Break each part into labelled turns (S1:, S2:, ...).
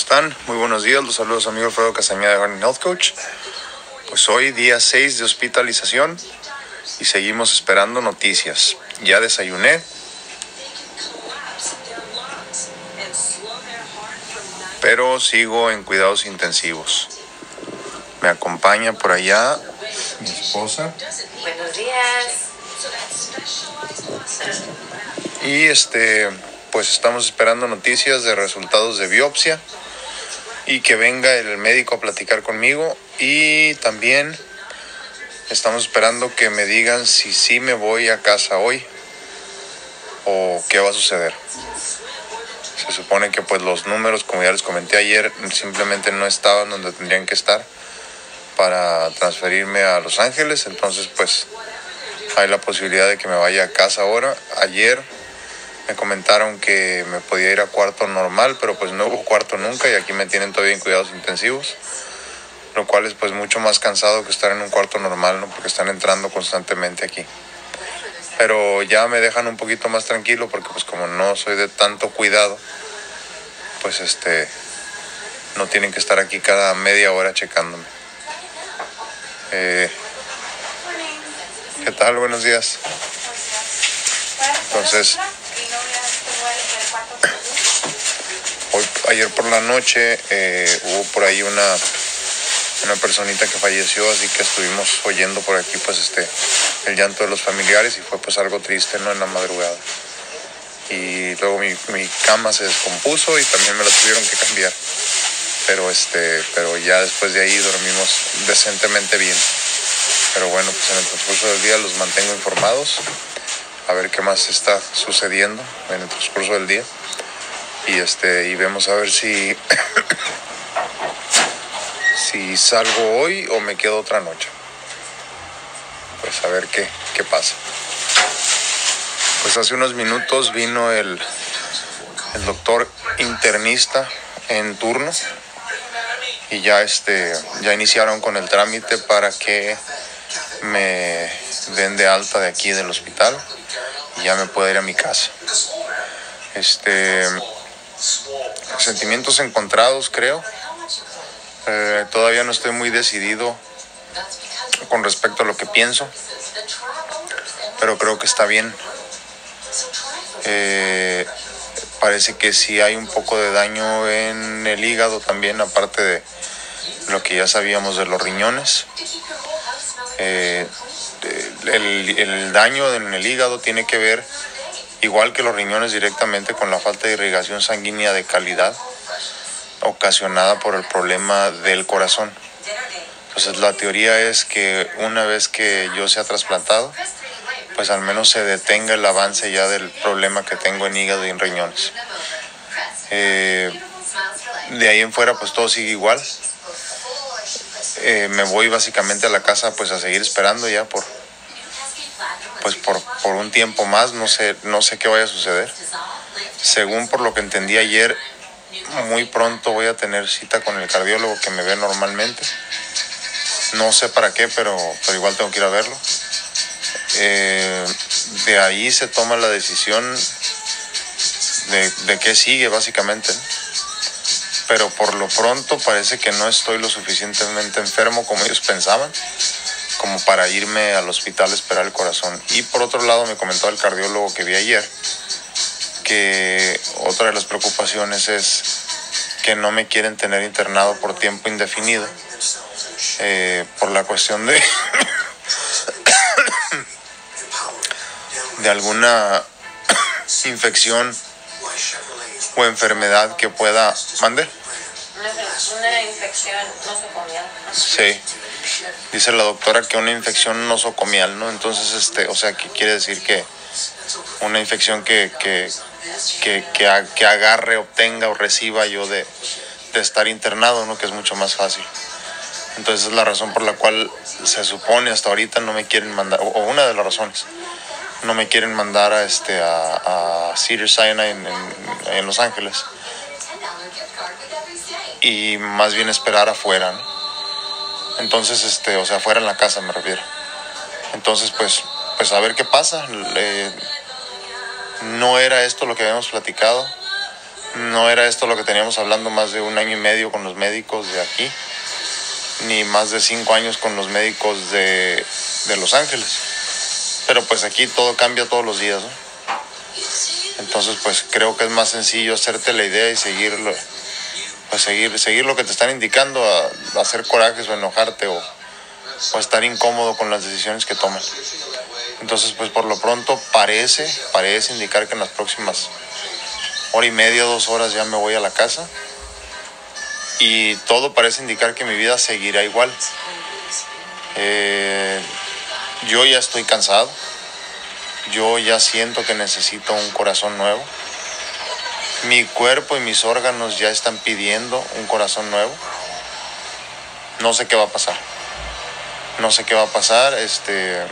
S1: están? Muy buenos días, los saludos amigo Alfredo Castañeda de Garden Health Coach. Pues hoy día 6 de hospitalización y seguimos esperando noticias. Ya desayuné. Pero sigo en cuidados intensivos. Me acompaña por allá mi esposa.
S2: Buenos días.
S1: Y este, pues estamos esperando noticias de resultados de biopsia y que venga el médico a platicar conmigo y también estamos esperando que me digan si sí me voy a casa hoy o qué va a suceder. Se supone que pues los números, como ya les comenté ayer, simplemente no estaban donde tendrían que estar para transferirme a Los Ángeles, entonces pues hay la posibilidad de que me vaya a casa ahora. Ayer me comentaron que me podía ir a cuarto normal, pero pues no hubo cuarto nunca y aquí me tienen todavía en cuidados intensivos, lo cual es pues mucho más cansado que estar en un cuarto normal, ¿no? Porque están entrando constantemente aquí. Pero ya me dejan un poquito más tranquilo porque pues como no soy de tanto cuidado, pues este no tienen que estar aquí cada media hora checándome. Eh, ¿Qué tal? Buenos días. Entonces, ayer por la noche eh, hubo por ahí una, una personita que falleció, así que estuvimos oyendo por aquí pues este el llanto de los familiares y fue pues algo triste, ¿no? En la madrugada. Y luego mi, mi cama se descompuso y también me la tuvieron que cambiar. Pero este, pero ya después de ahí dormimos decentemente bien. Pero bueno, pues en el transcurso del día los mantengo informados a ver qué más está sucediendo en el transcurso del día. Y este, y vemos a ver si si salgo hoy o me quedo otra noche. Pues a ver qué, qué pasa. Pues hace unos minutos vino el, el doctor internista en turno y ya este ya iniciaron con el trámite para que me den de alta de aquí del hospital y ya me pueda ir a mi casa. Este sentimientos encontrados creo. Eh, todavía no estoy muy decidido con respecto a lo que pienso, pero creo que está bien. Eh, parece que sí hay un poco de daño en el hígado también, aparte de lo que ya sabíamos de los riñones. Eh, el, el, daño en el hígado tiene que ver, igual que los riñones, directamente con la falta de irrigación sanguínea de calidad ocasionada por el problema del corazón. Entonces la teoría es que una vez que yo sea trasplantado, pues al menos se detenga el avance ya del problema que tengo en hígado y en riñones. Eh, de ahí en fuera pues todo sigue igual. Eh, me voy básicamente a la casa pues a seguir esperando ya por pues por, por un tiempo más, no sé, no sé qué vaya a suceder. Según por lo que entendí ayer, muy pronto voy a tener cita con el cardiólogo que me ve normalmente. No sé para qué, pero, pero igual tengo que ir a verlo. Eh, de ahí se toma la decisión de, de qué sigue básicamente. Pero por lo pronto parece que no estoy lo suficientemente enfermo como ellos pensaban, como para irme al hospital a esperar el corazón. Y por otro lado me comentó el cardiólogo que vi ayer que otra de las preocupaciones es que no me quieren tener internado por tiempo indefinido eh, por la cuestión de de alguna infección o enfermedad que pueda mande
S2: una infección nosocomial
S1: sí dice la doctora que una infección nosocomial no entonces este o sea que quiere decir que una infección que, que, que, que, que agarre, obtenga o reciba yo de, de, estar internado, ¿no? que es mucho más fácil. Entonces es la razón por la cual se supone hasta ahorita no me quieren mandar, o una de las razones, no me quieren mandar a, este, a, a Cedar Sinai en, en, en, Los Ángeles. Y más bien esperar afuera, ¿no? Entonces, este, o sea, afuera en la casa me refiero. Entonces, pues, pues a ver qué pasa. No era esto lo que habíamos platicado. No era esto lo que teníamos hablando más de un año y medio con los médicos de aquí, ni más de cinco años con los médicos de, de Los Ángeles. Pero pues aquí todo cambia todos los días. Entonces pues creo que es más sencillo hacerte la idea y seguirlo, pues seguir, seguir lo que te están indicando, a, hacer corajes o enojarte o, o estar incómodo con las decisiones que toman. Entonces, pues por lo pronto parece, parece indicar que en las próximas hora y media, dos horas ya me voy a la casa. Y todo parece indicar que mi vida seguirá igual. Eh, yo ya estoy cansado. Yo ya siento que necesito un corazón nuevo. Mi cuerpo y mis órganos ya están pidiendo un corazón nuevo. No sé qué va a pasar. No sé qué va a pasar. Este,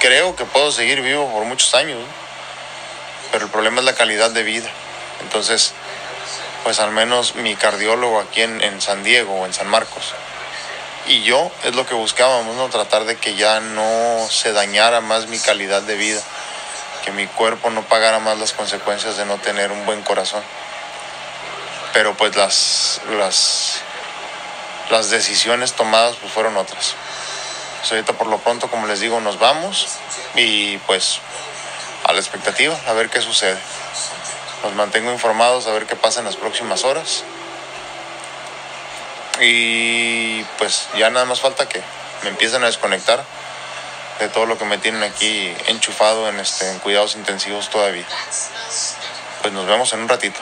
S1: creo que puedo seguir vivo por muchos años, pero el problema es la calidad de vida. Entonces, pues al menos mi cardiólogo aquí en, en, San Diego o en San Marcos y yo es lo que buscábamos, ¿no? Tratar de que ya no se dañara más mi calidad de vida, que mi cuerpo no pagara más las consecuencias de no tener un buen corazón. Pero pues las, las, las decisiones tomadas pues fueron otras. Pues ahorita por lo pronto, como les digo, nos vamos y pues a la expectativa, a ver qué sucede. Los mantengo informados, a ver qué pasa en las próximas horas. Y pues ya nada más falta que me empiecen a desconectar de todo lo que me tienen aquí enchufado en, este, en cuidados intensivos todavía. Pues nos vemos en un ratito.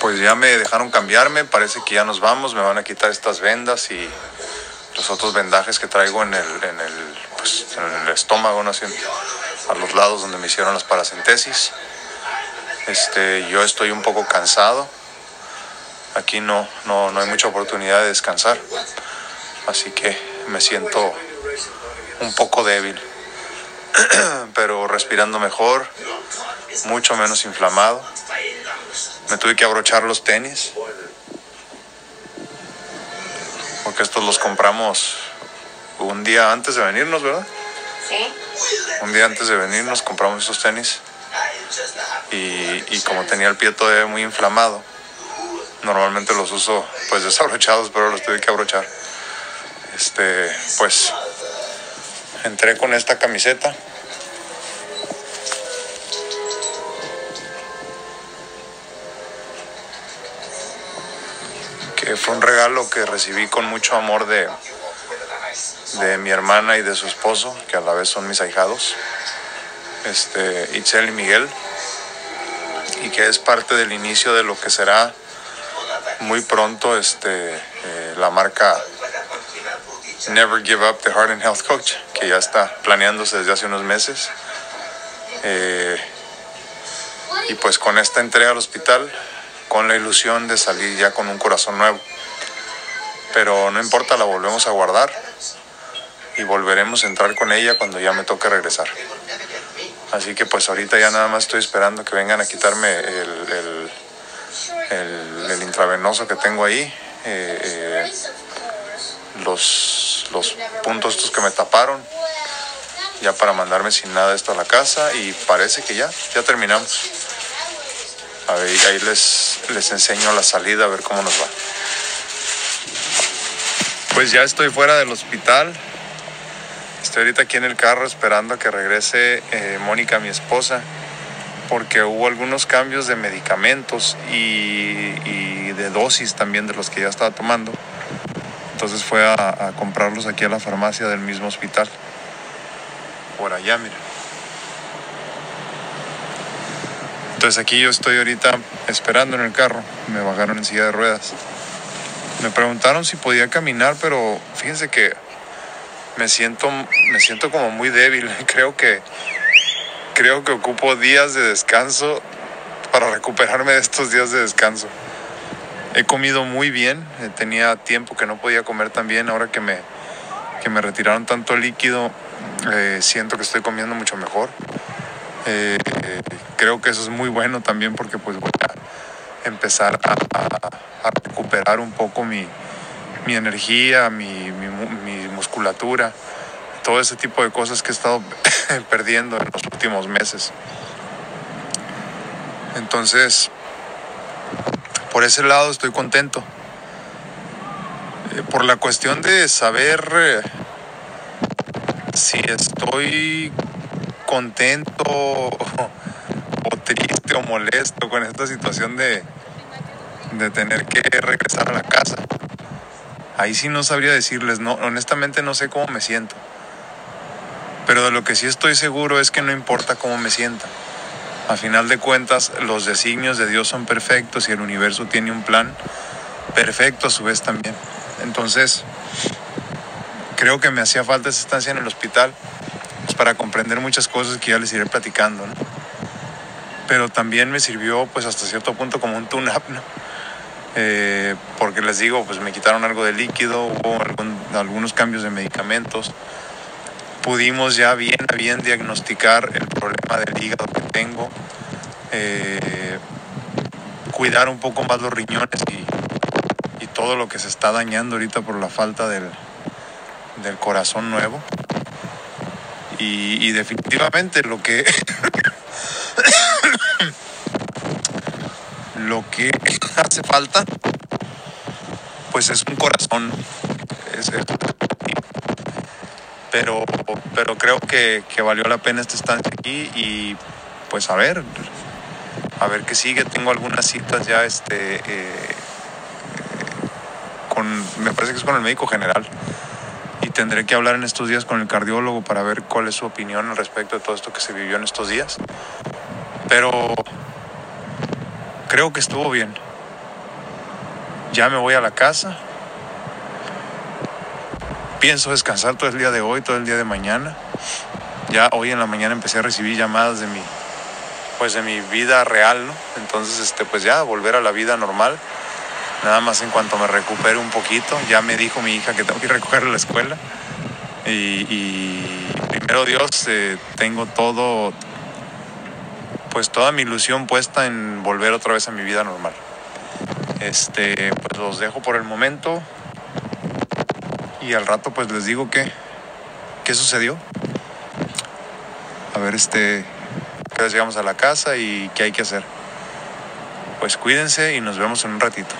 S1: Pues ya me dejaron cambiarme, parece que ya nos vamos, me van a quitar estas vendas y los otros vendajes que traigo en el, en el, pues, estómago, ¿no? Así, a los lados donde me hicieron las paracentesis. Este, yo estoy un poco cansado. Aquí no, no, no hay mucha oportunidad de descansar. Así que me siento un poco débil. Pero respirando mejor, mucho menos inflamado. Me tuve que abrochar los tenis. Porque estos los compramos un día antes de venirnos, ¿verdad?
S2: Sí.
S1: Un día antes de venirnos compramos estos tenis. Y, y como tenía el pie todavía muy inflamado, normalmente los uso pues desabrochados, pero los tuve que abrochar. Este, pues entré con esta camiseta. Que fue un regalo que recibí con mucho amor de, de mi hermana y de su esposo, que a la vez son mis ahijados, este, Itzel y Miguel, y que es parte del inicio de lo que será muy pronto este, eh, la marca Never Give Up the Heart and Health Coach, que ya está planeándose desde hace unos meses. Eh, y pues con esta entrega al hospital, con la ilusión de salir ya con un corazón nuevo. Pero no importa, la volvemos a guardar y volveremos a entrar con ella cuando ya me toque regresar. Así que pues ahorita ya nada más estoy esperando que vengan a quitarme el, el, intravenoso que tengo ahí. Eh, eh, los, los puntos estos que me taparon ya para mandarme sin nada esto a la casa y parece que ya, ya terminamos. A ver, ahí les, les enseño la salida a ver cómo nos va. Pues ya estoy fuera del hospital. Estoy ahorita aquí en el carro esperando a que regrese eh, Mónica, mi esposa, porque hubo algunos cambios de medicamentos y, y, de dosis también de los que ya estaba tomando. Entonces fue a, comprarlos aquí a la farmacia del mismo hospital. Por allá, mira. Entonces aquí yo estoy ahorita esperando en el carro. Me bajaron en silla de ruedas. Me preguntaron si podía caminar, pero fíjense que me siento, me siento como muy débil. Creo que, creo que ocupo días de descanso para recuperarme de estos días de descanso. He comido muy bien, tenía tiempo que no podía comer tan bien, ahora que me, que me retiraron tanto líquido, eh, siento que estoy comiendo mucho mejor. Eh, creo que eso es muy bueno también porque pues voy a empezar a recuperar un poco mi, mi energía, mi, mi, mi, musculatura, todo ese tipo de cosas que he estado perdiendo en los últimos meses. Entonces, por ese lado estoy contento. Eh, por la cuestión de saber eh, si estoy contento o triste o molesto con esta situación de, de tener que regresar a la casa. Ahí sí no sabría decirles, no, honestamente no sé cómo me siento. Pero de lo que sí estoy seguro es que no importa cómo me sienta. A final de cuentas, los designios de Dios son perfectos y el universo tiene un plan perfecto a su vez también. Entonces, creo que me hacía falta esa estancia en el hospital pues, para comprender muchas cosas que ya les iré platicando. Pero también me sirvió pues hasta cierto punto como un tune-up, ¿no? Eh, porque les digo, pues me quitaron algo de líquido, hubo algunos cambios de medicamentos. Pudimos ya bien a bien diagnosticar el problema del hígado que tengo, eh, cuidar un poco más los riñones y, y todo lo que se está dañando ahorita por la falta del, del corazón nuevo. Y, definitivamente lo que lo que hace falta pues es un corazón Es- es- pero pero creo que, valió la pena esta estancia aquí y pues a ver a ver qué sigue tengo algunas citas ya este eh, con me parece que es con el médico general y tendré que hablar en estos días con el cardiólogo para ver cuál es su opinión al respecto de todo esto que se vivió en estos días pero creo que estuvo bien. Ya me voy a la casa. Pienso descansar todo el día de hoy, todo el día de mañana. Ya hoy en la mañana empecé a recibir llamadas de mi pues de mi vida real, ¿no? Entonces, este pues ya volver a la vida normal. Nada más en cuanto me recupere un poquito, ya me dijo mi hija que tengo que recoger a la escuela. Y, y primero Dios, eh, tengo todo, pues toda mi ilusión puesta en volver otra vez a mi vida normal. Este, pues los dejo por el momento y al rato pues les digo qué, qué sucedió. A ver, este, que llegamos a la casa y qué hay que hacer. Pues cuídense y nos vemos en un ratito.